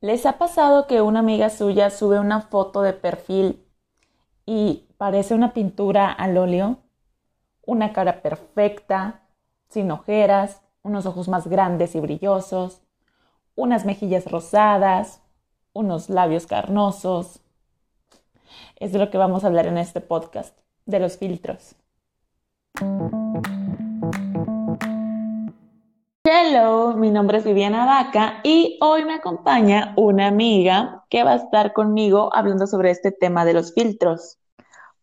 ¿Les ha pasado que una amiga suya sube una foto de perfil y parece una pintura al óleo? Una cara perfecta, sin ojeras, unos ojos más grandes y brillosos, unas mejillas rosadas, unos labios carnosos. Es de lo que vamos a hablar en este podcast, de los filtros. Hello, mi nombre es Viviana Vaca y hoy me acompaña una amiga que va a estar conmigo hablando sobre este tema de los filtros.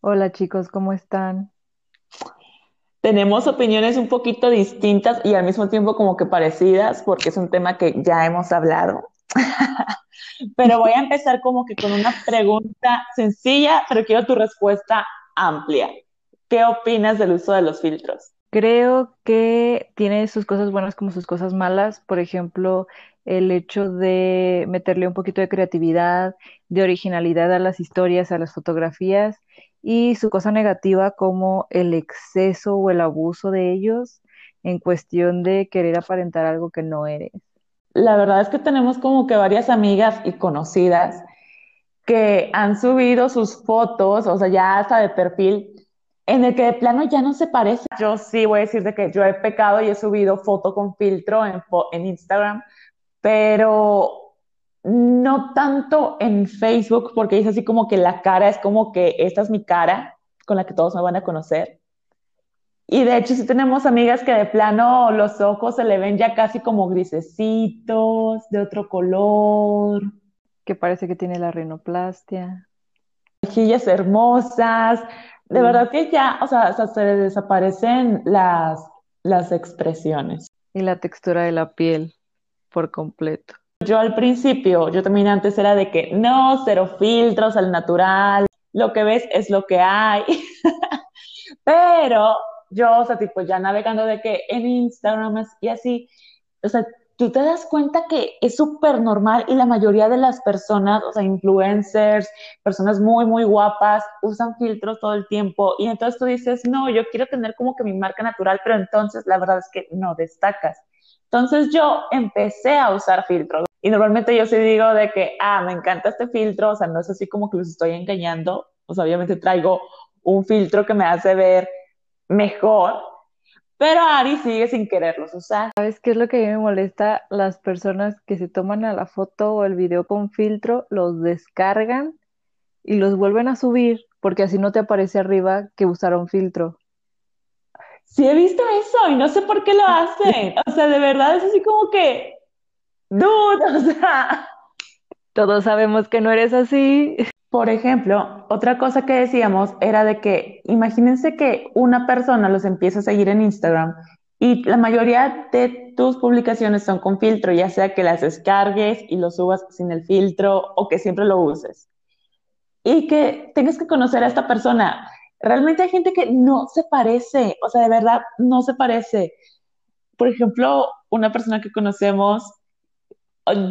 Hola chicos, ¿cómo están? Tenemos opiniones un poquito distintas y al mismo tiempo como que parecidas porque es un tema que ya hemos hablado. pero voy a empezar como que con una pregunta sencilla, pero quiero tu respuesta amplia. ¿Qué opinas del uso de los filtros? Creo que tiene sus cosas buenas como sus cosas malas. Por ejemplo, el hecho de meterle un poquito de creatividad, de originalidad a las historias, a las fotografías, y su cosa negativa como el exceso o el abuso de ellos en cuestión de querer aparentar algo que no eres. La verdad es que tenemos como que varias amigas y conocidas que han subido sus fotos, o sea, ya hasta de perfil, en el que de plano ya no se parece. Yo sí voy a decir de que yo he pecado y he subido foto con filtro en, en Instagram, pero no tanto en Facebook, porque es así como que la cara es como que esta es mi cara con la que todos me van a conocer. Y de hecho, sí tenemos amigas que de plano los ojos se le ven ya casi como grisecitos, de otro color. Que parece que tiene la rinoplastia. Mejillas hermosas, de verdad que ya, o sea, se desaparecen las, las expresiones. Y la textura de la piel por completo. Yo al principio, yo también antes era de que no, cero filtros, al natural, lo que ves es lo que hay. Pero yo, o sea, tipo, ya navegando de que en Instagram y así, o sea, tú te das cuenta que es súper normal y la mayoría de las personas, o sea, influencers, personas muy, muy guapas, usan filtros todo el tiempo. Y entonces tú dices, no, yo quiero tener como que mi marca natural, pero entonces la verdad es que no destacas. Entonces yo empecé a usar filtros. Y normalmente yo sí digo de que, ah, me encanta este filtro, o sea, no es así como que los estoy engañando, o sea, obviamente traigo un filtro que me hace ver mejor, pero Ari sigue sin quererlos usar. ¿Sabes qué es lo que a mí me molesta? Las personas que se toman a la foto o el video con filtro, los descargan y los vuelven a subir porque así no te aparece arriba que usaron filtro. Sí he visto eso y no sé por qué lo hacen. O sea, de verdad es así como que, dude, o sea. Todos sabemos que no eres así. Por ejemplo, otra cosa que decíamos era de que imagínense que una persona los empieza a seguir en Instagram y la mayoría de tus publicaciones son con filtro, ya sea que las descargues y lo subas sin el filtro o que siempre lo uses. Y que tengas que conocer a esta persona. Realmente hay gente que no se parece, o sea, de verdad no se parece. Por ejemplo, una persona que conocemos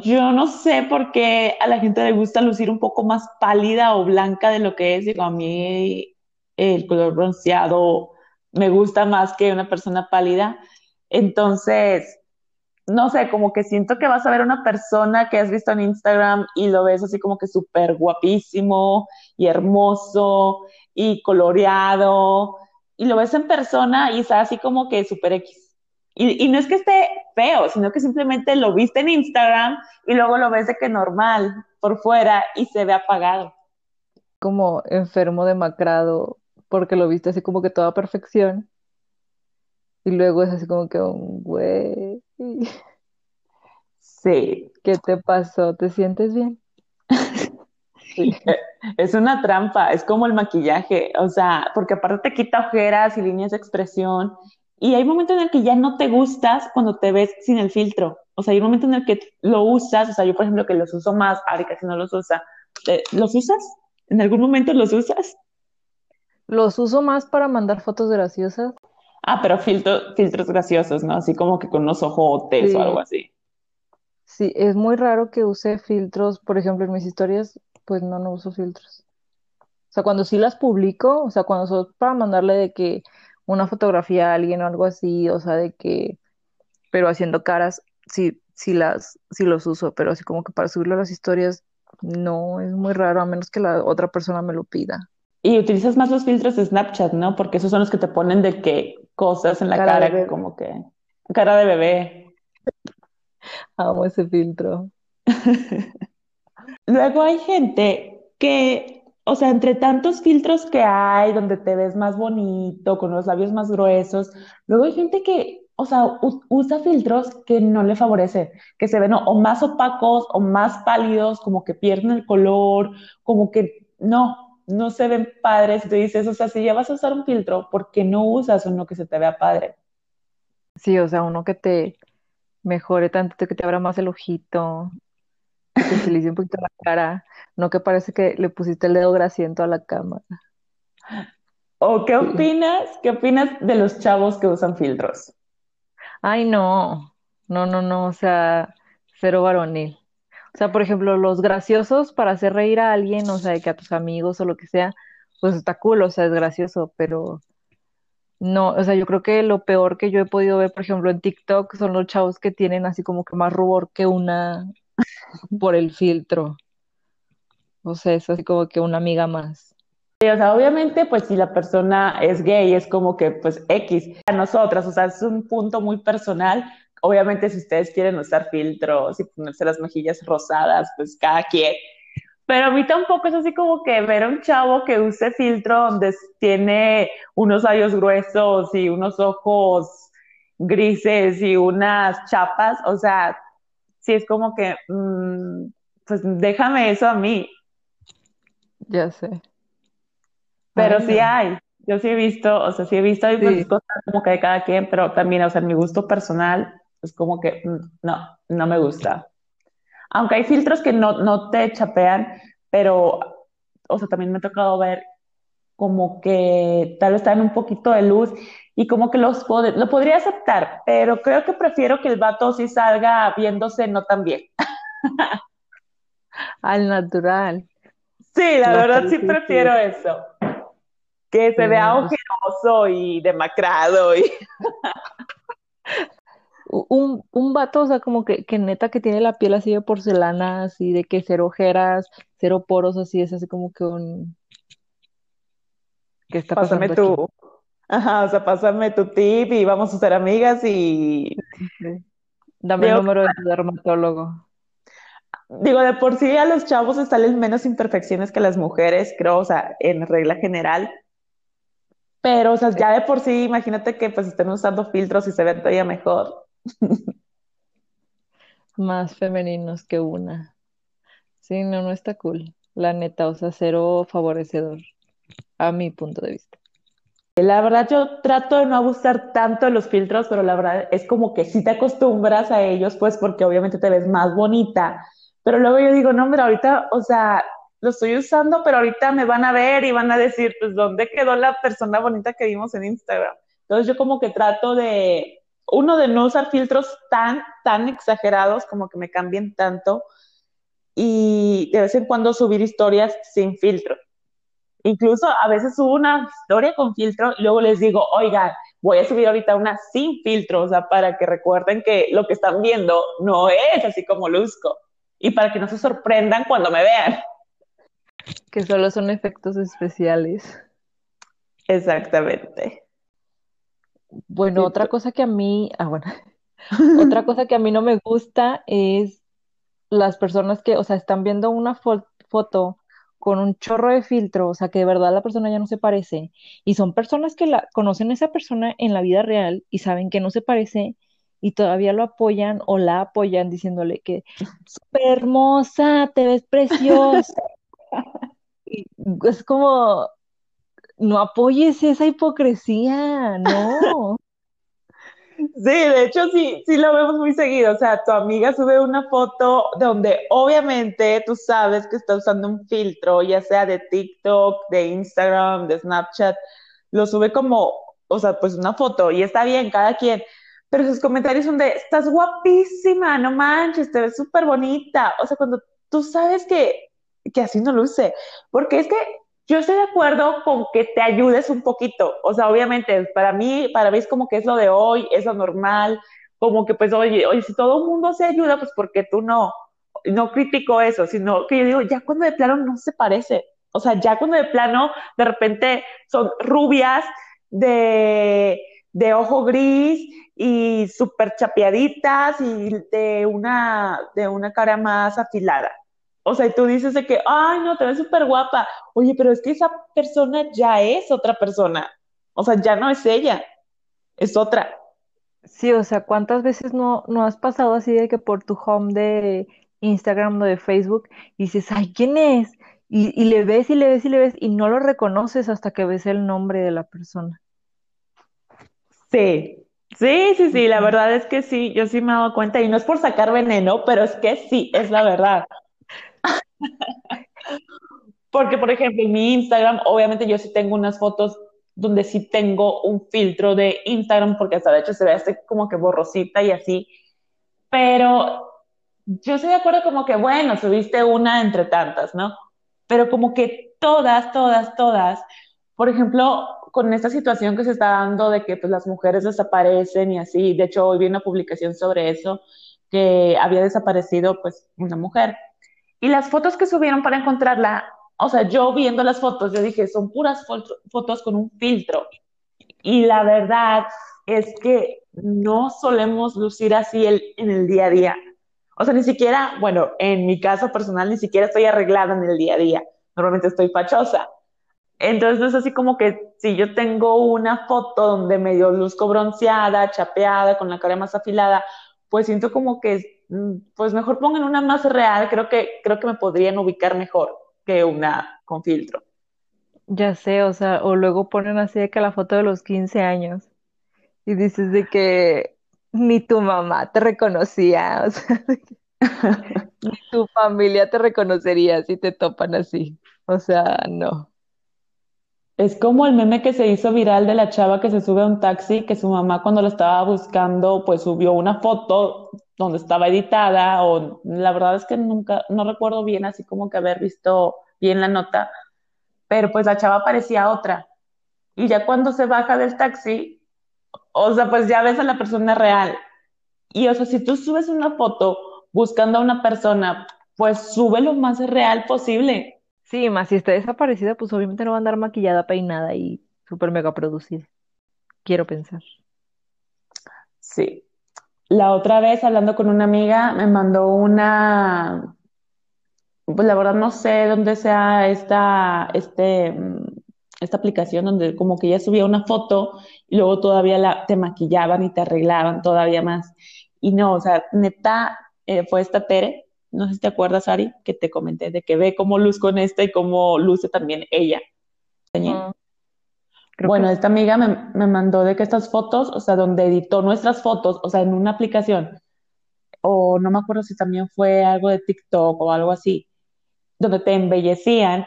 yo no sé por qué a la gente le gusta lucir un poco más pálida o blanca de lo que es. Digo, a mí el color bronceado me gusta más que una persona pálida. Entonces, no sé, como que siento que vas a ver una persona que has visto en Instagram y lo ves así como que súper guapísimo y hermoso y coloreado y lo ves en persona y está así como que súper X. Y, no es que esté feo, sino que simplemente lo viste en Instagram y luego lo ves de que normal por fuera y se ve apagado. Como enfermo demacrado, porque lo viste así como que toda perfección. Y luego es así como que un güey. Sí. ¿Qué te pasó? ¿Te sientes bien? Sí. Es una trampa, es como el maquillaje, o sea, porque aparte te quita ojeras y líneas de expresión y hay momentos en el que ya no te gustas cuando te ves sin el filtro. O sea, hay un momento en el que lo usas, o sea, yo por ejemplo que los uso más, Ari casi no los usa. Eh, ¿Los usas? ¿En algún momento los usas? Los uso más para mandar fotos graciosas. Ah, pero filtros graciosos, ¿no? Así como que con unos ojotes o algo así. Sí, es muy raro que use filtros, por ejemplo, en mis historias, pues no, no uso filtros. O sea, cuando sí las publico, o sea, cuando son para mandarle de que una fotografía a alguien o algo así, o sea, de que, pero haciendo caras, sí, sí las, sí los uso, pero así como que para subirlo a las historias, no, es muy raro, a menos que la otra persona me lo pida. Y utilizas más los filtros de Snapchat, ¿no? Porque esos son los que te ponen de que cosas en la Cara como que cara de bebé. Amo ese filtro. Luego hay gente que, o sea, entre tantos filtros que hay, donde te ves más bonito, con los labios más gruesos, luego hay gente que, o sea, usa filtros que no le favorecen, que se ven o, más opacos o más pálidos, como que pierden el color, como que no, no se ven padres. Tú dices, o sea, si ya vas a usar un filtro, ¿por qué no usas uno que se te vea padre? Sí, o sea, uno que te mejore tantito, que te abra más el ojito, que estilice un poquito la cara, no que parece que le pusiste el dedo grasiento a la cámara. ¿O qué opinas? ¿Qué opinas de los chavos que usan filtros? Ay, no, no, no, no, o sea, cero varonil. O sea, por ejemplo, los graciosos para hacer reír a alguien, o sea, de que a tus amigos o lo que sea, pues está cool, o sea, es gracioso, pero no, o sea, yo creo que lo peor que yo he podido ver, por ejemplo, en TikTok son los chavos que tienen así como que más rubor que una por el filtro. O sea, es así como que una amiga más. O sea, obviamente, pues si la persona es gay, es como que, pues X. A nosotras, o sea, es un punto muy personal. Obviamente, si ustedes quieren usar filtros y ponerse las mejillas rosadas, pues cada quien. Pero a mí tampoco es así como que ver a un chavo que use filtro donde tiene unos labios gruesos y unos ojos grises y unas chapas. O sea, sí es como que, mm, pues déjame eso a mí. Ya sé. Pero Ay, sí no. hay, yo sí he visto, o sea, sí he visto, hay pues Sí. cosas como que de cada quien, pero también, o sea, en mi gusto personal, es como que mm, no, no me gusta. Aunque hay filtros que no, no te chapean, pero, o sea, también me ha tocado ver como que tal vez están un poquito de luz y como que los pod- lo podría aceptar, pero creo que prefiero que el vato sí salga viéndose no tan bien. Al natural. Sí, la No, verdad sí, prefiero eso, que se Sí, vea no, ojeroso y demacrado y un, un vato, o sea, como que, que neta que tiene la piel así de porcelana, así de que cero ojeras, cero poros, así es así como que un... ¿Qué está Pásame pasando aquí? Ajá, o sea, pásame tu tip y vamos a ser amigas y. Dame el número de tu dermatólogo. digo, de por sí a los chavos les salen menos imperfecciones que a las mujeres, creo, o sea, en regla general, pero, o sea, ya de por sí, imagínate que pues estén usando filtros y se ven todavía mejor. Más femeninos que una. Sí, no, no está cool. La neta, o sea, cero favorecedor, a mi punto de vista. La verdad, yo trato de no abusar tanto de los filtros, pero la verdad es como que si te acostumbras a ellos, pues porque obviamente te ves más bonita. Pero luego yo digo, no, mira, ahorita, o sea, lo estoy usando, pero ahorita me van a ver y van a decir, pues, ¿dónde quedó la persona bonita que vimos en Instagram? Entonces yo como que trato de, uno, de no usar filtros tan, tan exagerados, como que me cambien tanto, y de vez en cuando subir historias sin filtro. Incluso a veces subo una historia con filtro y luego les digo, oigan, voy a subir ahorita una sin filtro, o sea, para que recuerden que lo que están viendo no es así como luzco y para que no se sorprendan cuando me vean. Que solo son efectos especiales. Exactamente. Bueno, otra cosa que a mí, ah, bueno, otra cosa que a mí no me gusta es las personas que, o sea, están viendo una fo- foto con un chorro de filtro, o sea, que de verdad la persona ya no se parece, y son personas que la conocen a esa persona en la vida real y saben que no se parece y todavía lo apoyan o la apoyan diciéndole que súper hermosa, te ves preciosa. Y es como, no apoyes esa hipocresía, no. Sí, de hecho sí, sí lo vemos muy seguido. O sea, tu amiga sube una foto donde obviamente tú sabes que está usando un filtro, ya sea de TikTok, de Instagram, de Snapchat. Lo sube como, o sea, pues una foto y está bien, cada quien. Pero sus comentarios son de, estás guapísima, no manches, te ves súper bonita. O sea, cuando tú sabes que, que así no luce. Porque es que yo estoy de acuerdo con que te ayudes un poquito. O sea, obviamente, para mí, para mí es como que es lo de hoy, es lo normal, como que pues, oye, oye, si todo el mundo se ayuda, pues ¿por qué tú no? No critico eso, sino que yo digo, ya cuando de plano no se parece, o sea, ya cuando de plano de repente son rubias de, de ojo gris y súper chapeaditas y de una, de una cara más afilada. O sea, y tú dices de que, ay, no, te ves súper guapa. Oye, pero es que esa persona ya es otra persona. O sea, ya no es ella, es otra. Sí, o sea, ¿cuántas veces no, no has pasado así de que por tu home de Instagram o de Facebook dices, ay, ¿quién es? Y, y le ves y le ves y le ves y no lo reconoces hasta que ves el nombre de la persona. Sí, sí, sí, sí, la verdad es que sí, yo sí me he dado cuenta y no es por sacar veneno, pero es que sí, es la verdad. Porque, por ejemplo, en mi Instagram, obviamente yo sí tengo unas fotos donde sí tengo un filtro de Instagram, porque hasta de hecho se ve así como que borrosita y así. Pero yo estoy de acuerdo como que, bueno, subiste una entre tantas, ¿no? Pero como que todas, todas, todas, por ejemplo, con esta situación que se está dando de que pues, las mujeres desaparecen y así, de hecho hoy vi una publicación sobre eso, que había desaparecido pues una mujer. Y las fotos que subieron para encontrarla, o sea, yo viendo las fotos, yo dije, son puras fotos con un filtro. Y la verdad es que no solemos lucir así el, en el día a día. O sea, ni siquiera, bueno, en mi caso personal, ni siquiera estoy arreglada en el día a día. Normalmente estoy fachosa. Entonces es así como que si yo tengo una foto donde medio luzco bronceada, chapeada, con la cara más afilada, pues siento como que, pues mejor pongan una más real, creo que, creo que me podrían ubicar mejor que una con filtro. Ya sé, o sea, o luego ponen así de que la foto de los 15 años y dices de que ni tu mamá te reconocía, o sea, ni tu familia te reconocería si te topan así. O sea, no. Es como el meme que se hizo viral de la chava que se sube a un taxi, que su mamá cuando lo estaba buscando, pues subió una foto donde estaba editada, o la verdad es que nunca, no recuerdo bien así como que haber visto bien la nota, pero pues la chava parecía otra. Y ya cuando se baja del taxi, o sea, pues ya ves a la persona real. Y o sea, si tú subes una foto buscando a una persona, pues sube lo más real posible Sí, más si está desaparecida, pues obviamente no va a andar maquillada, peinada y súper mega producida. Quiero pensar. Sí. La otra vez, hablando con una amiga, me mandó una, pues la verdad no sé dónde sea esta, este, mm, esta aplicación donde como que ya subía una foto y luego todavía la, te maquillaban y te arreglaban todavía más. Y no, o sea, neta, eh, fue esta Tere no sé si te acuerdas, Ari, que te comenté de que ve cómo luz con esta y cómo luce también ella. Bueno, esta amiga me, me, mandó de que estas fotos, o sea, donde editó nuestras fotos, o sea, en una aplicación, o no me acuerdo si también fue algo de TikTok o algo así, donde te embellecían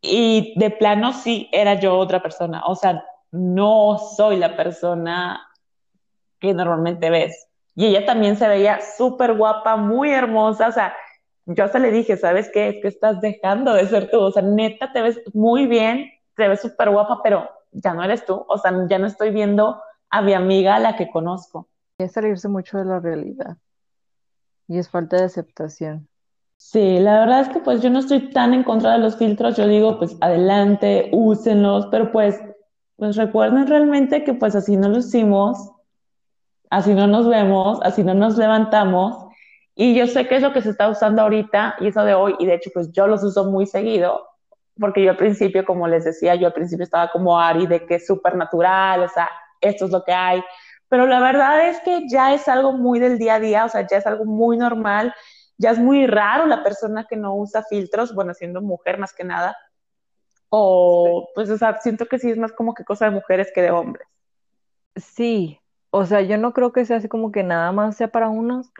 y de plano sí era yo otra persona, o sea, no soy la persona que normalmente ves. Y ella también se veía súper guapa, muy hermosa, o sea, yo hasta le dije, ¿sabes qué? Es que estás dejando de ser tú, o sea, neta, te ves muy bien, te ves súper guapa, pero ya no eres tú, o sea, ya no estoy viendo a mi amiga a la que conozco. Es salirse mucho de la realidad y es falta de aceptación. Sí, la verdad es que pues yo no estoy tan en contra de los filtros, yo digo pues adelante, úsenlos, pero pues, pues recuerden realmente que pues así no lo hicimos así no nos vemos, así no nos levantamos. Y yo sé que es lo que se está usando ahorita y eso de hoy, y de hecho pues yo los uso muy seguido, porque yo al principio, como les decía, yo al principio estaba como Ari de que es súper natural, o sea, esto es lo que hay, pero la verdad es que ya es algo muy del día a día, o sea, ya es algo muy normal, ya es muy raro la persona que no usa filtros, bueno, siendo mujer más que nada, o pues, o sea, siento que sí es más como que cosa de mujeres que de hombres. Sí, o sea, yo no creo que sea así como que nada más sea para unos,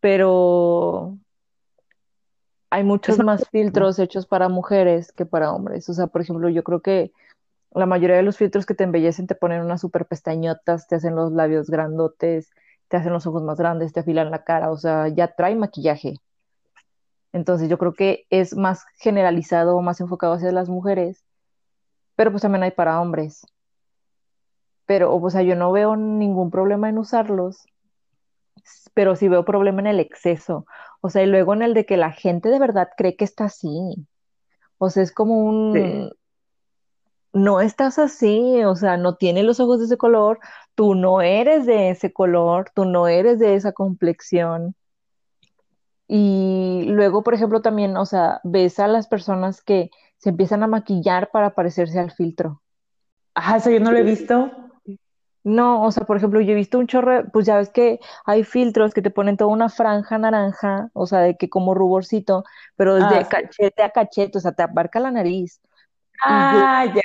pero hay muchos más filtros hechos para mujeres que para hombres. O sea, por ejemplo, yo creo que la mayoría de los filtros que te embellecen te ponen unas super pestañotas, te hacen los labios grandotes, te hacen los ojos más grandes, te afilan la cara, o sea, ya trae maquillaje. Entonces yo creo que es más generalizado, más enfocado hacia las mujeres, pero pues también hay para hombres pero, o sea, yo no veo ningún problema en usarlos, pero sí veo problema en el exceso. O sea, y luego en el de que la gente de verdad cree que está así. O sea, es como un... No estás así, o sea, no tienes los ojos de ese color, tú no eres de ese color, tú no eres de esa complexión. Y luego, por ejemplo, también, o sea, ves a las personas que se empiezan a maquillar para parecerse al filtro. Ajá, eso yo no lo he visto. No, o sea, por ejemplo, yo he visto un chorro, pues ya ves que hay filtros que te ponen toda una franja naranja, o sea, de que como ruborcito, pero desde Ah, sí. cachete a cachete, o sea, te abarca la nariz. Y yo, Ah, ya.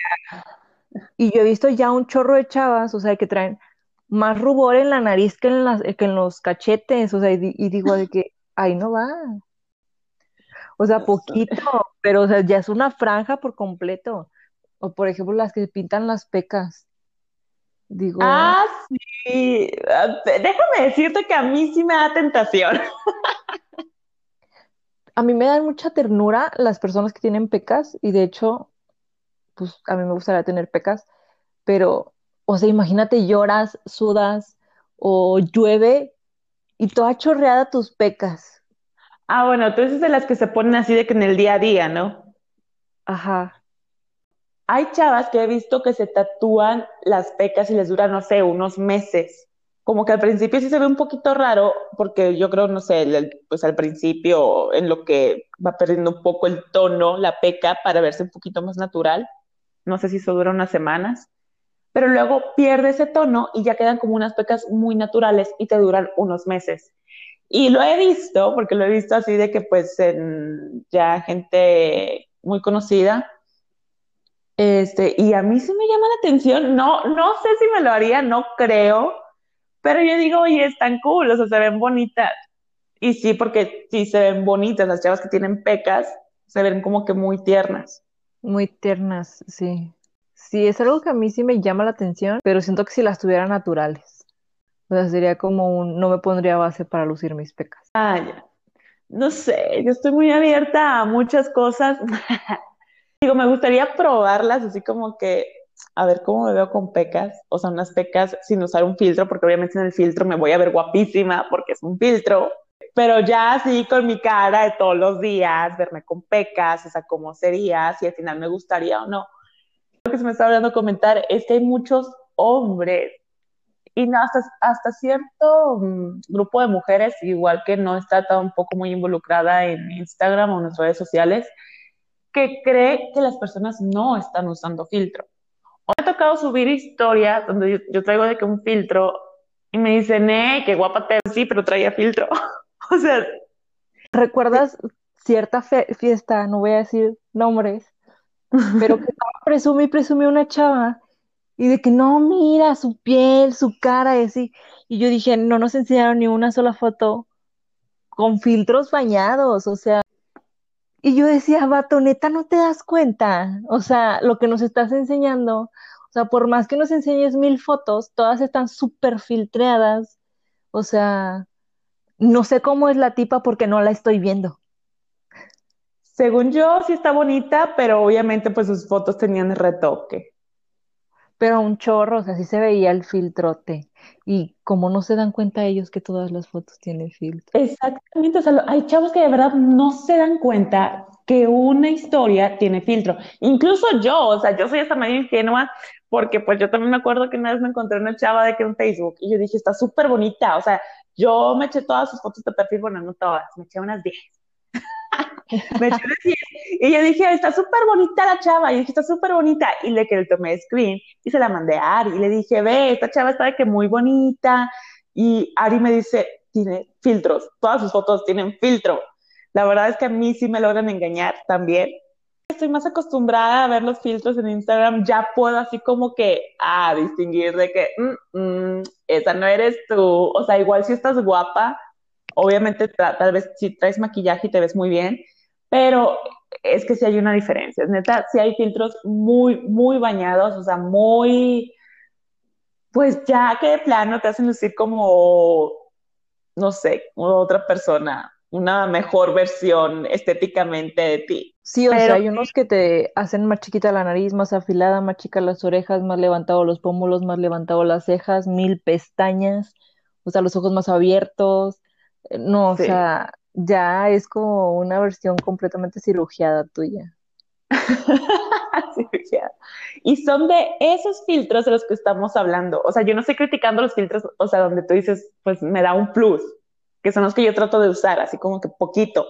y yo he visto ya un chorro de chavas, o sea, que traen más rubor en la nariz que en las, que en los cachetes, o sea, y, y digo de que ahí no va. O sea, poquito, pero o sea, ya es una franja por completo. O por ejemplo, las que pintan las pecas. Digo, Ah, sí. Ah, Déjame decirte que a mí sí me da tentación. a mí me dan mucha ternura las personas que tienen pecas y de hecho, pues a mí me gustaría tener pecas, pero, o sea, imagínate lloras, sudas o llueve y toda chorreada tus pecas. Ah, bueno, tú eres de las que se ponen así de que en el día a día, ¿no? Ajá, Hay chavas que he visto que se tatúan las pecas y les duran, no sé, unos meses. Como que al principio sí se ve un poquito raro, porque yo creo, no sé, pues al principio en lo que va perdiendo un poco el tono, la peca, para verse un poquito más natural. No sé si eso dura unas semanas. Pero luego pierde ese tono y ya quedan como unas pecas muy naturales y te duran unos meses. Y lo he visto, porque lo he visto así de que pues en ya gente muy conocida este, y a mí sí me llama la atención, no, no sé si me lo haría, no creo, pero yo digo, oye, están cool, o sea, se ven bonitas. Y sí, porque sí se ven bonitas, las chavas que tienen pecas se ven como que muy tiernas. muy tiernas, sí. Sí, es algo que a mí sí me llama la atención, pero siento que si las tuviera naturales. O sea, sería como un, no me pondría base para lucir mis pecas. Ah, ya. No sé, yo estoy muy abierta a muchas cosas. Digo, me gustaría probarlas, así como que a ver cómo me veo con pecas, o sea, unas pecas sin usar un filtro, porque obviamente en el filtro me voy a ver guapísima porque es un filtro, pero ya así con mi cara de todos los días, verme con pecas, o sea, cómo sería, si al final me gustaría o no. Lo que se me está hablando comentar es que hay muchos hombres y no, hasta, hasta cierto um, grupo de mujeres, igual que no está tampoco muy involucrada en Instagram o en las redes sociales, que cree que las personas no están usando filtro. O me ha tocado subir historias donde yo, yo, traigo de que un filtro y me dicen, eh, qué guapa te sí, pero traía filtro. o sea. ¿Recuerdas cierta fiesta, no voy a decir nombres, pero que presume y presume una chava y de que no, mira su piel, su cara y así. Y yo dije, no nos enseñaron ni una sola foto con filtros bañados, o sea. Y yo decía, vato, neta, no te das cuenta. O sea, lo que nos estás enseñando, o sea, por más que nos enseñes mil fotos, todas están súper filtreadas. O sea, no sé cómo es la tipa porque no la estoy viendo. Según yo, sí está bonita, pero obviamente pues sus fotos tenían retoque. Pero un chorro, o sea, sí se veía el filtrote. Y como no se dan cuenta ellos que todas las fotos tienen filtro. Exactamente, o sea, hay chavos que de verdad no se dan cuenta que una historia tiene filtro. Incluso yo, o sea, yo soy hasta medio ingenua porque pues yo también me acuerdo que una vez me encontré una chava de que en Facebook y yo dije, está súper bonita, o sea, yo me eché todas sus fotos de perfil, bueno, no todas, me eché unas 10. me eché unas 10 y yo dije, está súper bonita la chava, y dije, está súper bonita, y le que le tomé screen y se la mandé a Ari, y le dije, ve, esta chava está de que muy bonita, y Ari me dice, tiene filtros, todas sus fotos tienen filtro. La verdad es que a mí sí me logran engañar también. Estoy más acostumbrada a ver los filtros en Instagram, ya puedo así como que, ah, distinguir de que, mm, mm, esa no eres tú. O sea, igual si estás guapa, obviamente tal vez si traes maquillaje y te ves muy bien, pero es que sí hay una diferencia. Es neta, sí hay filtros muy, muy bañados, o sea, muy, pues ya que de plano te hacen lucir como, no sé, otra persona, una mejor versión estéticamente de ti. Sí, o Pero, sea, hay unos que te hacen más chiquita la nariz, más afilada, más chica las orejas, más levantado los pómulos, más levantado las cejas, mil pestañas. o sea, los ojos más abiertos. Eh, No, o Sí. sea, ya es como una versión completamente cirugiada tuya. Y son de esos filtros de los que estamos hablando. O sea, yo no estoy criticando los filtros, o sea, donde tú dices, pues me da un plus, que son los que yo trato de usar, así como que poquito.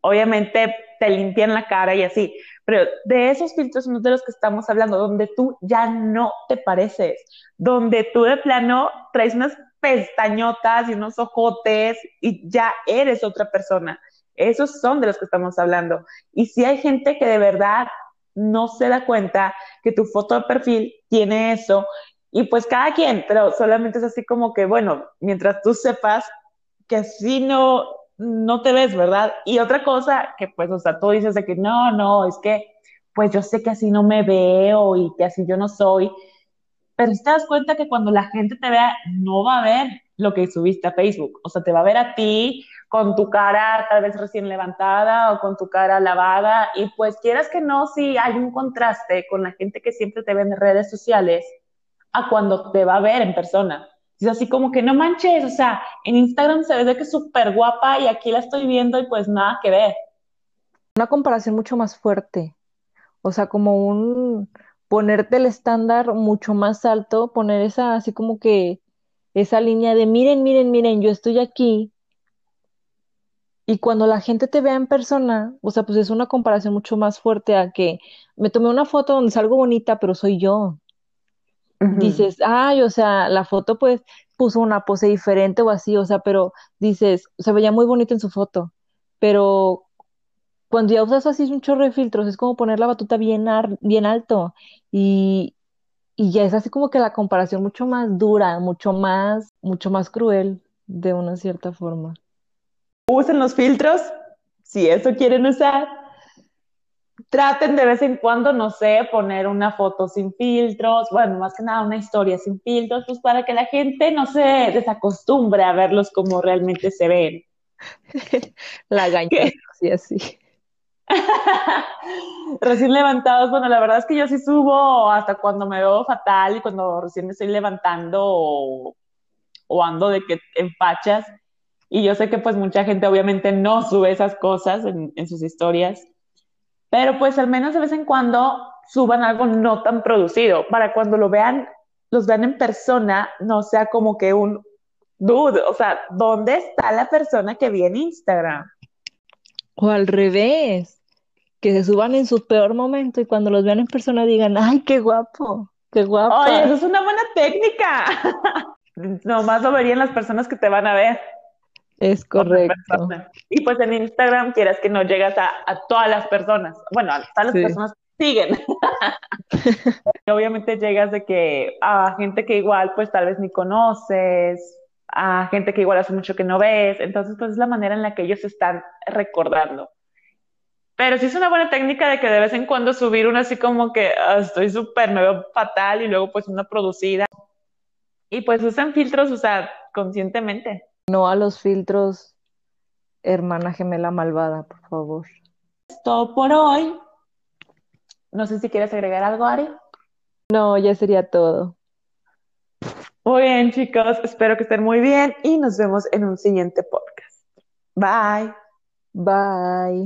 Obviamente te limpian la cara y así, pero de esos filtros son de los que estamos hablando, donde tú ya no te pareces, donde tú de plano traes unas pestañotas y unos ojotes y ya eres otra persona. Esos son de los que estamos hablando. Y si hay gente que de verdad no se da cuenta que tu foto de perfil tiene eso, y pues cada quien, pero solamente es así como que, bueno, mientras tú sepas que así no, no te ves, ¿verdad? Y otra cosa que pues, o sea, tú dices de que no, no, es que pues yo sé que así no me veo y que así yo no soy, pero si te das cuenta que cuando la gente te vea, no va a ver lo que subiste a Facebook, o sea, te va a ver a ti con tu cara tal vez recién levantada o con tu cara lavada y pues quieras que no, si hay un contraste con la gente que siempre te ve en redes sociales a cuando te va a ver en persona. Es así como que no manches, o sea, en Instagram se ve que es súper guapa y aquí la estoy viendo y pues nada que ver. Una comparación mucho más fuerte. O sea, como un ponerte el estándar mucho más alto, poner esa así como que esa línea de miren, miren, miren, yo estoy aquí. Y cuando la gente te vea en persona, o sea, pues es una comparación mucho más fuerte a que me tomé una foto donde salgo bonita, pero soy yo. Dices, ay, o sea, la foto pues puso una pose diferente o así, o sea, pero dices, se veía muy bonito en su foto, pero cuando ya usas así un chorro de filtros, es como poner la batuta bien, ar- bien alto y, y ya es así como que la comparación mucho más dura, mucho más, mucho más cruel de una cierta forma. Usen los filtros, si eso quieren usar. Traten de vez en cuando, no sé, poner una foto sin filtros, bueno, más que nada una historia sin filtros, pues para que la gente no se desacostumbre a verlos como realmente se ven. La gaña, así, así. Recién levantados, bueno, la verdad es que yo sí subo hasta cuando me veo fatal y cuando recién me estoy levantando o, o ando de que en fachas. Y yo sé que pues mucha gente obviamente no sube esas cosas en, en sus historias, pero pues al menos de vez en cuando suban algo no tan producido, para cuando lo vean, los vean en persona, no sea como que un dude, o sea, ¿dónde está la persona que vi en Instagram? O al revés, que se suban en su peor momento y cuando los vean en persona digan, ay, qué guapo, qué Oye, guapa. eso es una buena técnica. Nomás lo verían las personas que te van a ver. Es correcto. Y pues en Instagram quieras que no llegas a, a todas las personas. Bueno, a todas las Sí. personas que siguen. Y obviamente llegas de que a gente que igual pues tal vez ni conoces, a gente que igual hace mucho que no ves. Entonces pues es la manera en la que ellos están recordando. Pero sí es una buena técnica de que de vez en cuando subir una así como que "Ah, estoy súper, me veo fatal y luego pues una producida. Y pues usan filtros, o sea, conscientemente. No a los filtros, hermana gemela malvada, por favor. Es todo por hoy. No sé si quieres agregar algo, Ari. No, ya sería todo. Muy bien, chicos. Espero que estén muy bien y nos vemos en un siguiente podcast. Bye. Bye.